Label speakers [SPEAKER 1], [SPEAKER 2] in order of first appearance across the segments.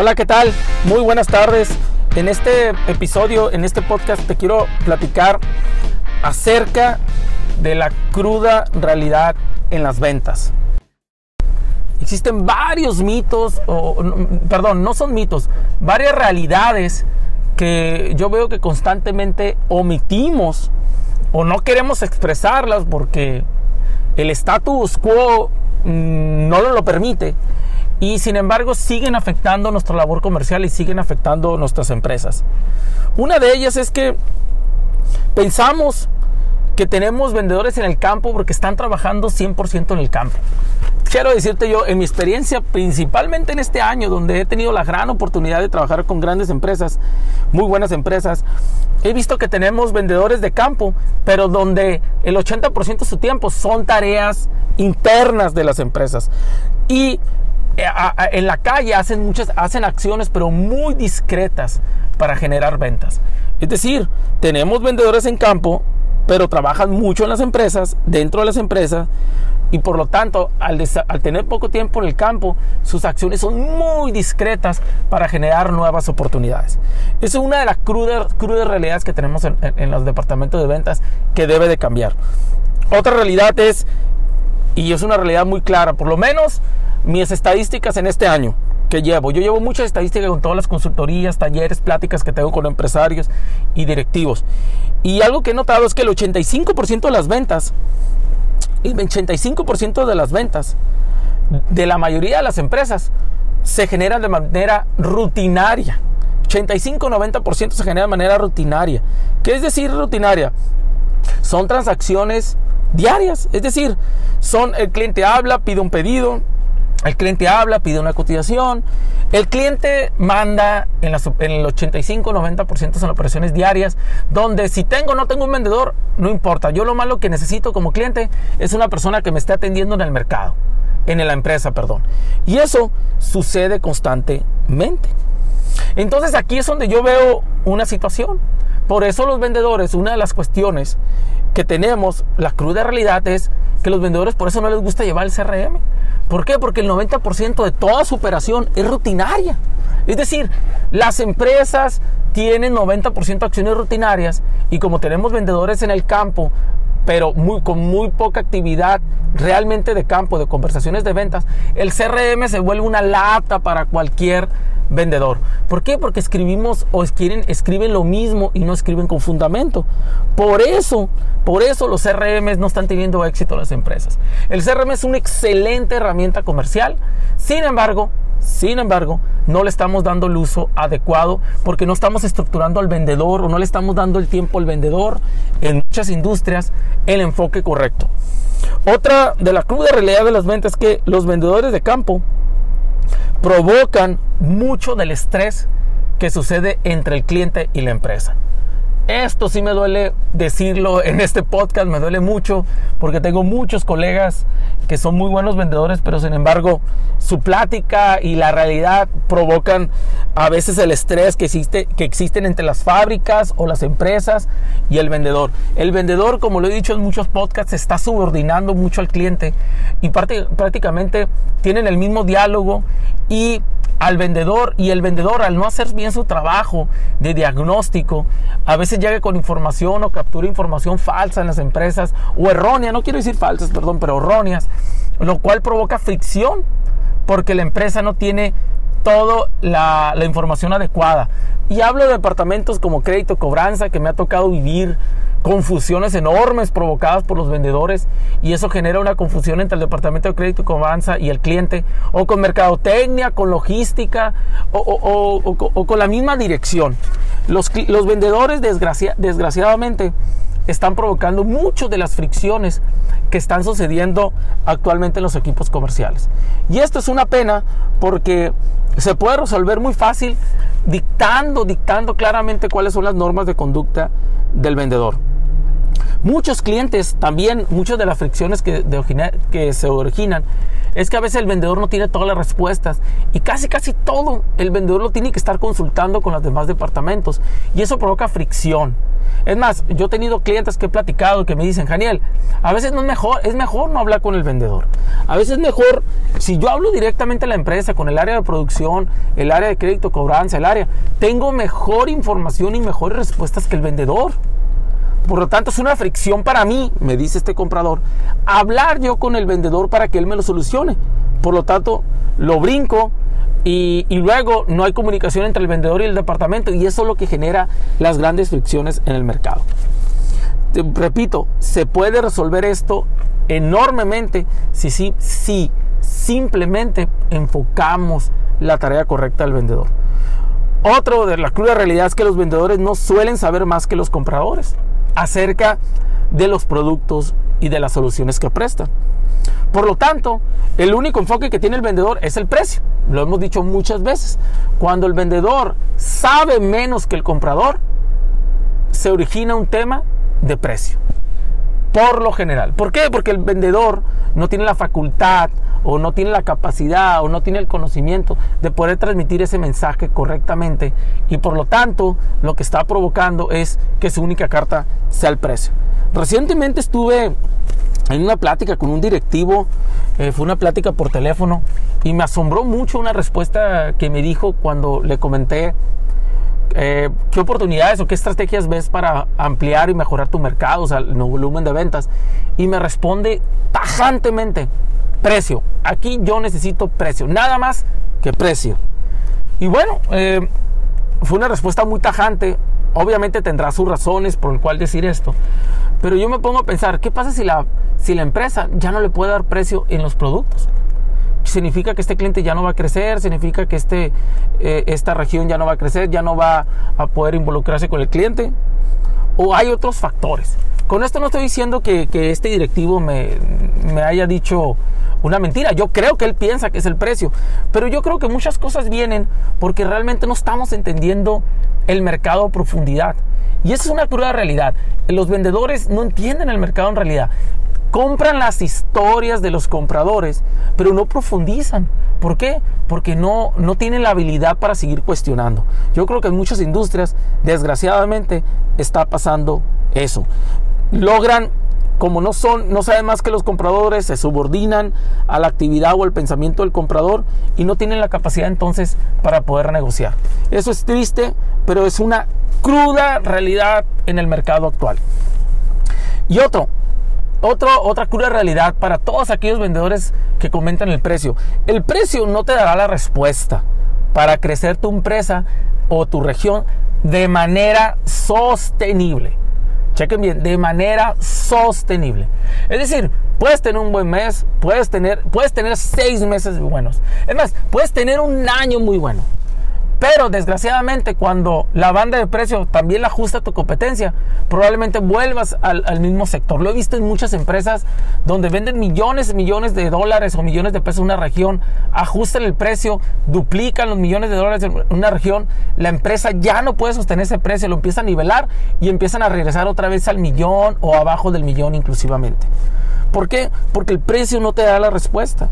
[SPEAKER 1] Hola, ¿qué tal? Muy buenas tardes. En este episodio, en este podcast, te quiero platicar acerca de la cruda realidad en las ventas. Existen varios mitos, o, perdón, no son mitos, varias realidades que yo veo que constantemente omitimos o no queremos expresarlas porque el status quo mm, no lo permite y sin embargo siguen afectando nuestra labor comercial y siguen afectando nuestras empresas. Una de ellas es que pensamos que tenemos vendedores en el campo porque están trabajando 100% en el campo. Quiero decirte yo, en mi experiencia, principalmente en este año, donde he tenido la gran oportunidad de trabajar con grandes empresas, muy buenas empresas, he visto que tenemos vendedores de campo, pero donde el 80% de su tiempo son tareas internas de las empresas. Y en la calle hacen muchas hacen acciones pero muy discretas para generar ventas. Es decir, tenemos vendedores en campo, pero trabajan mucho en las empresas, dentro de las empresas, y por lo tanto, al, tener poco tiempo en el campo, sus acciones son muy discretas para generar nuevas oportunidades. es una de las crudas, crudas realidades que tenemos en, en los departamentos de ventas que debe de cambiar. Otra realidad es, y es una realidad muy clara, por lo menos mis estadísticas en este año que llevo. Yo llevo muchas estadísticas con todas las consultorías, talleres, pláticas que tengo con empresarios y directivos. Y algo que he notado es que el 85% de las ventas, el 85% de las ventas de la mayoría de las empresas se generan de manera rutinaria. 85-90% se genera de manera rutinaria. ¿Qué es decir rutinaria? Son transacciones diarias. Es decir, son el cliente habla, pide un pedido, el cliente habla, pide una cotización. El cliente manda en, el 85-90% son operaciones diarias, donde si tengo o no tengo un vendedor, no importa. Yo lo malo que necesito como cliente es una persona que me esté atendiendo en el mercado, en la empresa, perdón. Y eso sucede constantemente. Entonces aquí es donde yo veo una situación. Por eso los vendedores, una de las cuestiones que tenemos, la cruda realidad es que los vendedores por eso no les gusta llevar el CRM. ¿Por qué? Porque el 90% de toda su operación es rutinaria. Es decir, las empresas tienen 90% acciones rutinarias y como tenemos vendedores en el campo, pero muy, con muy poca actividad realmente de campo, de conversaciones de ventas, el CRM se vuelve una lata para cualquier vendedor. ¿Por qué? Porque escribimos o quieren, escriben lo mismo y no escriben con fundamento. Por eso, por eso los CRM no están teniendo éxito las empresas. El CRM es una excelente herramienta comercial. Sin embargo, sin embargo, no le estamos dando el uso adecuado porque no estamos estructurando al vendedor o no le estamos dando el tiempo al vendedor en muchas industrias el enfoque correcto. Otra de la cruda realidad de las ventas es que los vendedores de campo provocan mucho del estrés que sucede entre el cliente y la empresa. Esto sí me duele decirlo en este podcast, me duele mucho porque tengo muchos colegas que son muy buenos vendedores, pero sin embargo su plática y la realidad provocan a veces el estrés que, existe, que existen entre las fábricas o las empresas y el vendedor. El vendedor, como lo he dicho en muchos podcasts, está subordinando mucho al cliente y prácticamente tienen el mismo diálogo y al vendedor y el vendedor al no hacer bien su trabajo de diagnóstico, a veces llega con información o captura información falsa en las empresas o errónea, no quiero decir falsas, perdón, pero erróneas, lo cual provoca fricción porque la empresa no tiene toda la, información adecuada. Y hablo de departamentos como crédito, cobranza, que me ha tocado vivir confusiones enormes provocadas por los vendedores y eso genera una confusión entre el departamento de crédito y cobranza y el cliente o con mercadotecnia, con logística o, con la misma dirección. Los, los vendedores desgraciadamente están provocando muchas de las fricciones que están sucediendo actualmente en los equipos comerciales. Y esto es una pena porque se puede resolver muy fácil dictando, dictando claramente cuáles son las normas de conducta del vendedor. Muchos clientes también, muchas de las fricciones que, se originan es que a veces el vendedor no tiene todas las respuestas y casi casi todo el vendedor lo tiene que estar consultando con los demás departamentos y eso provoca fricción. Es más, yo he tenido clientes que he platicado que me dicen, Janiel, a veces no es mejor, es mejor no hablar con el vendedor. A veces es mejor, si yo hablo directamente a la empresa, con el área de producción, el área de crédito, cobranza, el área, tengo mejor información y mejores respuestas que el vendedor. Por lo tanto, es una fricción para mí, me dice este comprador, hablar yo con el vendedor para que él me lo solucione. Por lo tanto, lo brinco, y, luego no hay comunicación entre el vendedor y el departamento y eso es lo que genera las grandes fricciones en el mercado. repito, se puede resolver esto enormemente si, si, si simplemente enfocamos la tarea correcta al vendedor. Otro de la cruda realidad es que los vendedores no suelen saber más que los compradores acerca de los productos y de las soluciones que prestan. Por lo tanto, el único enfoque que tiene el vendedor es el precio. Lo hemos dicho muchas veces. Cuando el vendedor sabe menos que el comprador, se origina un tema de precio. Por lo general. ¿Por qué? Porque el vendedor no tiene la facultad o no tiene la capacidad o no tiene el conocimiento de poder transmitir ese mensaje correctamente y por lo tanto lo que está provocando es que su única carta sea el precio. Recientemente estuve en una plática con un directivo, eh, fue una plática por teléfono y me asombró mucho una respuesta que me dijo cuando le comenté eh, qué oportunidades o qué estrategias ves para ampliar y mejorar tu mercado, o sea, el volumen de ventas. Y me responde tajantemente, precio. Aquí yo necesito precio, nada más que precio. Y bueno, eh, fue una respuesta muy tajante. Obviamente tendrá sus razones por el cual decir esto. Pero yo me pongo a pensar, ¿qué pasa si la, si la empresa ya no le puede dar precio en los productos? Significa que este cliente ya no va a crecer, significa que este, eh, esta región ya no va a crecer, ya no va a poder involucrarse con el cliente. O hay otros factores. Con esto no estoy diciendo que, este directivo me, me haya dicho una mentira. Yo creo que él piensa que es el precio. Pero yo creo que muchas cosas vienen porque realmente no estamos entendiendo el mercado a profundidad. Y esa es una cruda realidad. Los vendedores no entienden el mercado en realidad. Compran las historias de los compradores, pero no profundizan. ¿Por qué? Porque no, no tienen la habilidad para seguir cuestionando. Yo creo que en muchas industrias, desgraciadamente, está pasando eso. Logran como no son, no saben más que los compradores, se subordinan a la actividad o al pensamiento del comprador y no tienen la capacidad entonces para poder negociar. Eso es triste, pero es una cruda realidad en el mercado actual. Y otro, otro, otra cruda realidad para todos aquellos vendedores que comentan el precio. El precio no te dará la respuesta para crecer tu empresa o tu región de manera sostenible. Chequen bien, de manera sostenible. Es decir, puedes tener un buen mes, puedes tener, puedes tener seis meses buenos. Es más, puedes tener un año muy bueno. Pero desgraciadamente cuando la banda de precios también la ajusta a tu competencia, probablemente vuelvas al, mismo sector. Lo he visto en muchas empresas donde venden millones y millones de dólares o millones de pesos en una región, ajustan el precio, duplican los millones de dólares en una región, la empresa ya no puede sostener ese precio, lo empieza a nivelar y empiezan a regresar otra vez al millón o abajo del millón inclusivamente. ¿Por qué? Porque el precio no te da la respuesta.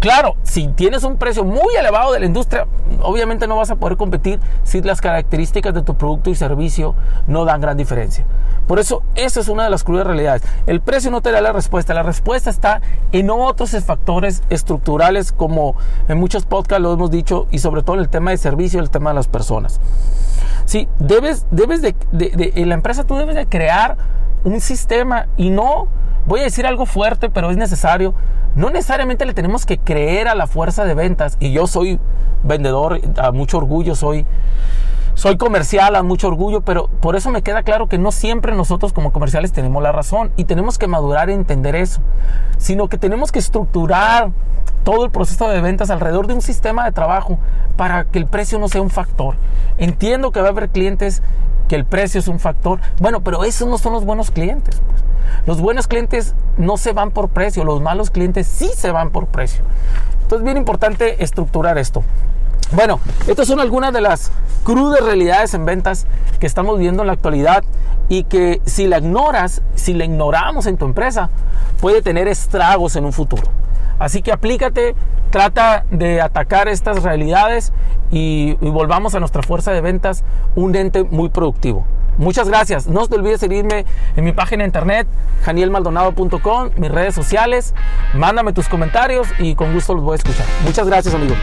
[SPEAKER 1] Claro, si tienes un precio muy elevado de la industria, obviamente no vas a poder competir si las características de tu producto y servicio no dan gran diferencia. Por eso, esa es una de las crudas realidades. El precio no te da la respuesta. La respuesta está en otros factores estructurales, como en muchos podcasts lo hemos dicho, y sobre todo en el tema de servicio, el tema de las personas. Sí, debes, debes de, en la empresa tú debes de crear un sistema y no, voy a decir algo fuerte, pero es necesario no necesariamente le tenemos que creer a la fuerza de ventas. Y yo soy vendedor, a mucho orgullo, soy, soy comercial, a mucho orgullo, pero por eso me queda claro que no siempre nosotros como comerciales tenemos la razón y tenemos que madurar y entender eso, sino que tenemos que estructurar todo el proceso de ventas alrededor de un sistema de trabajo para que el precio no sea un factor. Entiendo que va a haber clientes que el precio es un factor, bueno, pero esos no son los buenos clientes. Pues. Los buenos clientes no se van por precio, los malos clientes sí se van por precio. Entonces es bien importante estructurar esto. Bueno, estas son algunas de las crudas realidades en ventas que estamos viendo en la actualidad y que si la ignoras, si la ignoramos en tu empresa, puede tener estragos en un futuro. Así que aplícate, trata de atacar estas realidades y, y volvamos a nuestra fuerza de ventas un ente muy productivo. Muchas gracias. No te olvides seguirme en mi página de internet, janielmaldonado.com, mis redes sociales. Mándame tus comentarios y con gusto los voy a escuchar. Muchas gracias, amigo.